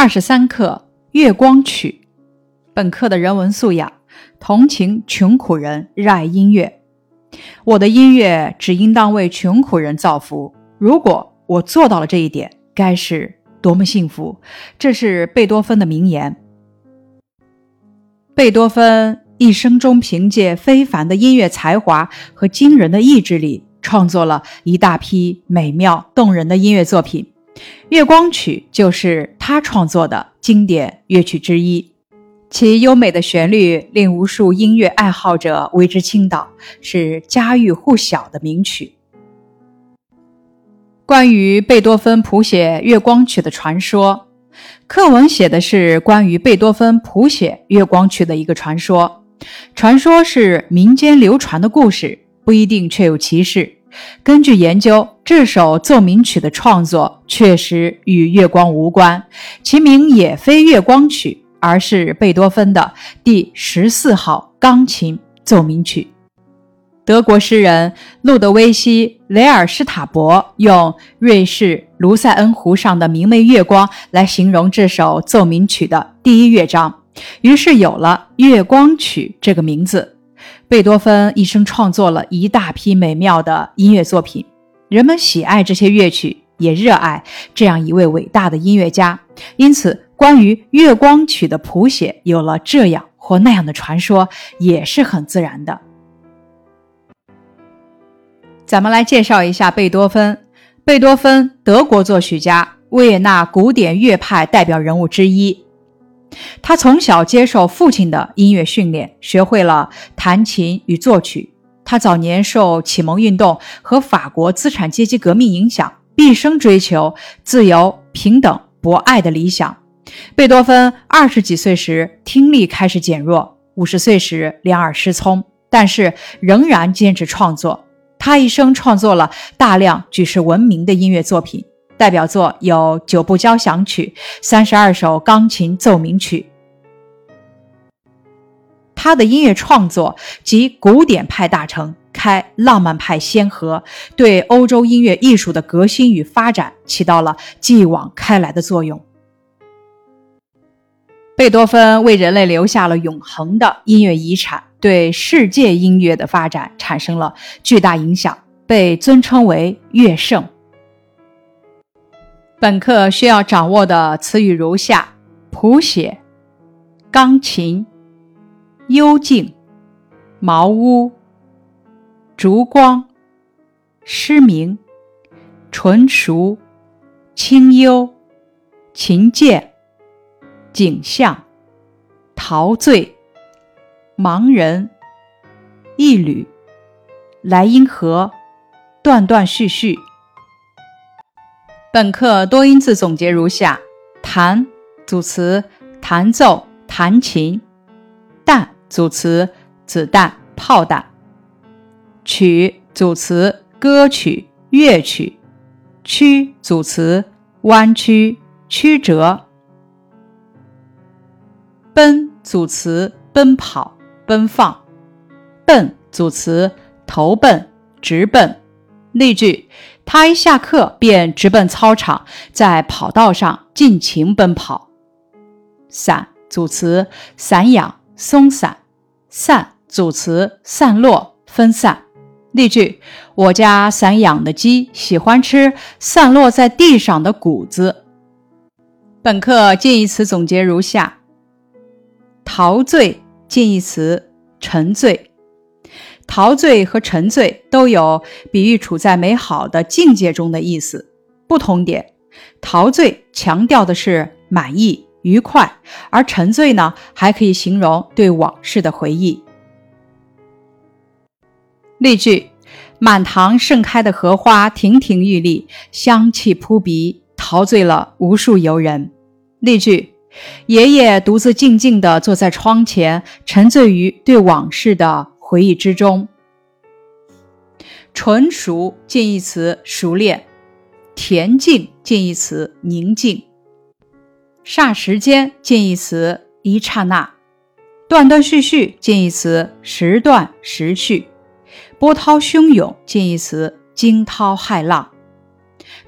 二十三课《月光曲》。本课的人文素养：同情穷苦人，热爱音乐。我的音乐只应当为穷苦人造福。如果我做到了这一点，该是多么幸福！这是贝多芬的名言。贝多芬一生中凭借非凡的音乐才华和惊人的意志力，创作了一大批美妙动人的音乐作品。《月光曲》就是他创作的经典乐曲之一，其优美的旋律令无数音乐爱好者为之倾倒，是家喻户晓的名曲。关于贝多芬谱写《月光曲》的传说，课文写的是关于贝多芬谱写《月光曲》的一个传说。传说是民间流传的故事，不一定确有其事。根据研究，这首奏鸣曲的创作确实与月光无关，其名也非月光曲，而是贝多芬的第十四号钢琴奏鸣曲。德国诗人路德维希·雷尔施塔伯用瑞士卢塞恩湖上的明媚月光来形容这首奏鸣曲的第一乐章，于是有了《月光曲》这个名字。贝多芬一生创作了一大批美妙的音乐作品，人们喜爱这些乐曲，也热爱这样一位伟大的音乐家。因此，关于《月光曲》的谱写有了这样或那样的传说，也是很自然的。咱们来介绍一下贝多芬。贝多芬，德国作曲家，维也纳古典乐派代表人物之一。他从小接受父亲的音乐训练，学会了弹琴与作曲。他早年受启蒙运动和法国资产阶级革命影响，毕生追求自由、平等、博爱的理想。贝多芬二十几岁时听力开始减弱，五十岁时两耳失聪，但是仍然坚持创作。他一生创作了大量举世闻名的音乐作品。代表作有九部交响曲、三十二首钢琴奏鸣曲。他的音乐创作及古典派大成，开浪漫派先河，对欧洲音乐艺术的革新与发展起到了继往开来的作用。贝多芬为人类留下了永恒的音乐遗产，对世界音乐的发展产生了巨大影响，被尊称为乐圣。本课需要掌握的词语如下：谱写、钢琴、幽静、茅屋、烛光、失明、纯熟、清幽、琴键、景象、陶醉、盲人、一缕、莱茵河、断断续续。本课多音字总结如下：弹组词弹奏、弹琴；弹组词子弹、炮弹；曲组词歌曲、乐曲；曲组词弯曲、曲折；奔组词奔跑、奔放；奔组词投奔、直奔。例句：他一下课便直奔操场，在跑道上尽情奔跑。散组词散养、松散；散组词散落、分散。例句：我家散养的鸡喜欢吃散落在地上的谷子。本课近义词总结如下：陶醉近义词沉醉。陶醉和沉醉都有比喻处在美好的境界中的意思。不同点：陶醉强调的是满意、愉快，而沉醉呢，还可以形容对往事的回忆。例句：满堂盛开的荷花亭亭玉立，香气扑鼻，陶醉了无数游人。例句：爷爷独自静静地坐在窗前，沉醉于对往事的。回忆之中，纯熟近义词熟练，恬静近义词宁静，霎时间近义词一刹那，断断续续近义词时断时续，波涛汹涌近义词惊涛骇浪。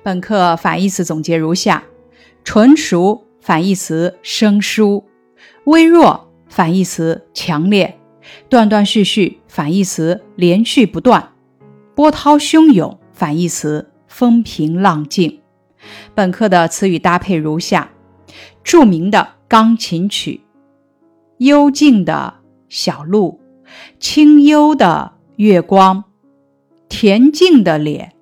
本课反义词总结如下：纯熟反义词生疏；微弱反义词强烈；断断续续反义词连续不断；波涛汹涌反义词风平浪静。本课的词语搭配如下：著名的钢琴曲，幽静的小路，清幽的月光，恬静的脸，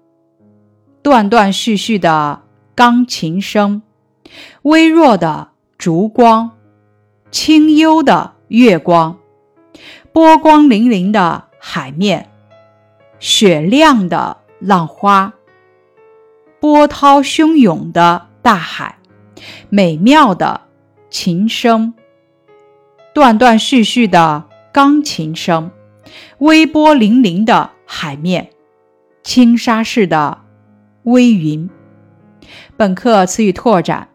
断断续续的钢琴声，微弱的烛光，清幽的月光，波光粼粼的海面，雪亮的浪花。波涛汹涌的大海，美妙的琴声，断断续续的钢琴声，微波粼粼的海面，轻纱似的微云。本课词语拓展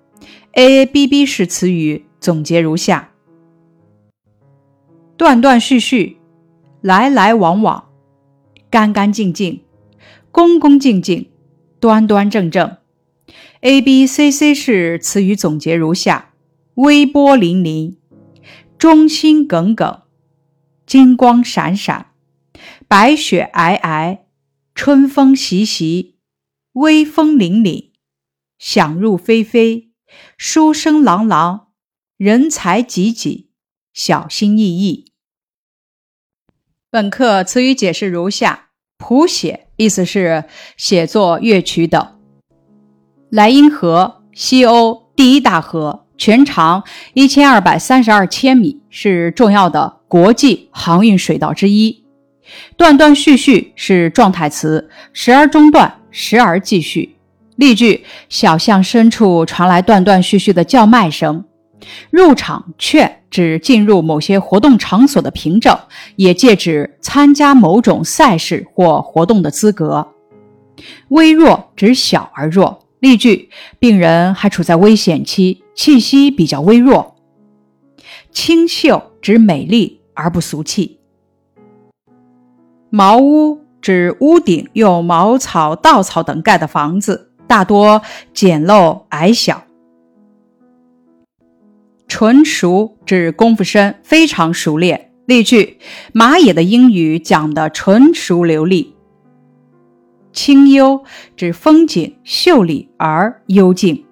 ，A A B B 式词语总结如下：断断续续，来来往往，干干净净，恭恭敬敬。端端正正，A B C C 式词语总结如下：微波粼粼，忠心耿耿，金光闪闪，白雪皑皑，春风习习，微风凛凛，响入非非，书声朗朗，人才济济，小心翼翼。本课词语解释如下：谱写。意思是写作乐曲等。莱茵河，西欧第一大河，全长一千二百三十二千米，是重要的国际航运水道之一。断断续续是状态词，时而中断，时而继续。例句：小巷深处传来断断续续的叫卖声。入场券指进入某些活动场所的凭证，也借指参加某种赛事或活动的资格。微弱指小而弱。例句：病人还处在危险期，气息比较微弱。清秀指美丽而不俗气。茅屋指屋顶用茅草、稻草等盖的房子，大多简陋矮小。纯熟指功夫深，非常熟练。例句：马野的英语讲得纯熟流利。清幽指风景秀丽而幽静。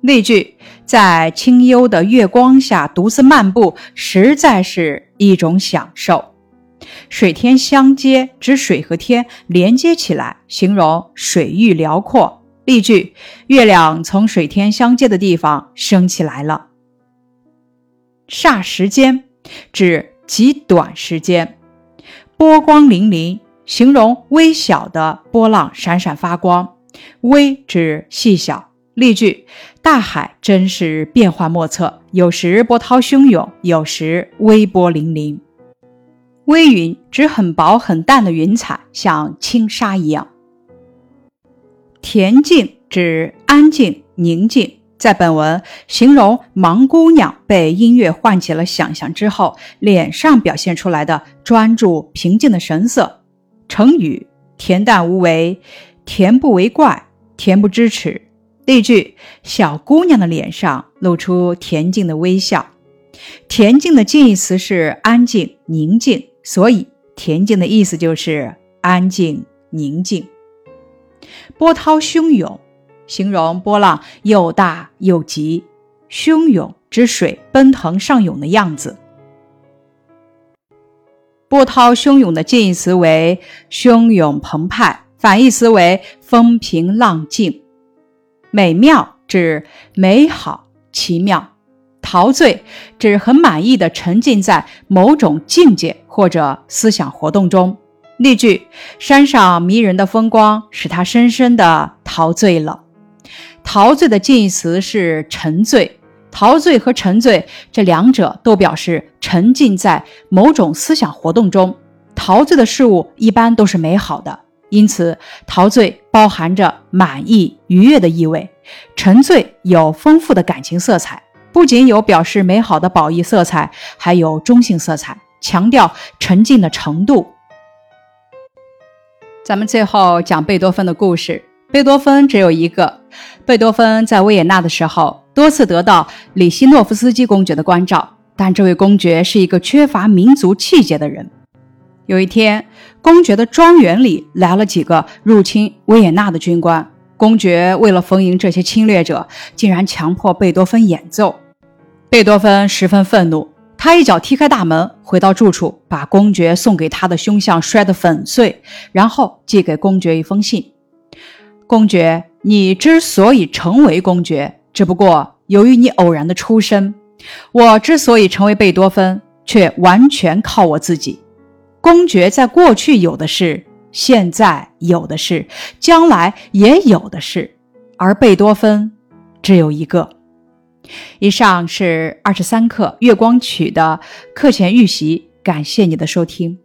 例句：在清幽的月光下独自漫步，实在是一种享受。水天相接指水和天连接起来，形容水域辽阔。例句：月亮从水天相接的地方升起来了。霎时间指极短时间。波光粼粼形容微小的波浪闪闪发光。微指细小。例句：大海真是变幻莫测，有时波涛汹涌，有时微波粼粼。微云指很薄很淡的云彩，像轻纱一样。恬静指安静、宁静，在本文形容盲姑娘被音乐唤起了想象之后，脸上表现出来的专注、平静的神色。成语“恬淡无为”，恬不为怪，恬不知耻。例句：小姑娘的脸上露出恬静的微笑。恬静的近义词是安静、宁静，所以恬静的意思就是安静、宁静。波涛汹涌，形容波浪又大又急。汹涌之水奔腾上涌的样子。波涛汹涌的近义词为汹涌澎湃，反义词为风平浪静。美妙指美好奇妙。陶醉指很满意的沉浸在某种境界或者思想活动中。例句：山上迷人的风光使他深深的陶醉了。陶醉的近义词是沉醉。陶醉和沉醉这两者都表示沉浸在某种思想活动中。陶醉的事物一般都是美好的，因此陶醉包含着满意、愉悦的意味。沉醉有丰富的感情色彩，不仅有表示美好的褒义色彩，还有中性色彩，强调沉浸的程度。咱们最后讲贝多芬的故事。贝多芬只有一个。贝多芬在维也纳的时候，多次得到里希诺夫斯基公爵的关照，但这位公爵是一个缺乏民族气节的人。有一天，公爵的庄园里来了几个入侵维也纳的军官。公爵为了逢迎这些侵略者，竟然强迫贝多芬演奏。贝多芬十分愤怒，他一脚踢开大门，回到住处，把公爵送给他的胸像摔得粉碎，然后寄给公爵一封信：“公爵，你之所以成为公爵，只不过由于你偶然的出身；我之所以成为贝多芬，却完全靠我自己。公爵在过去有的是。”现在有的是，将来也有的是，而贝多芬只有一个。以上是二十三课《月光曲》的课前预习，感谢你的收听。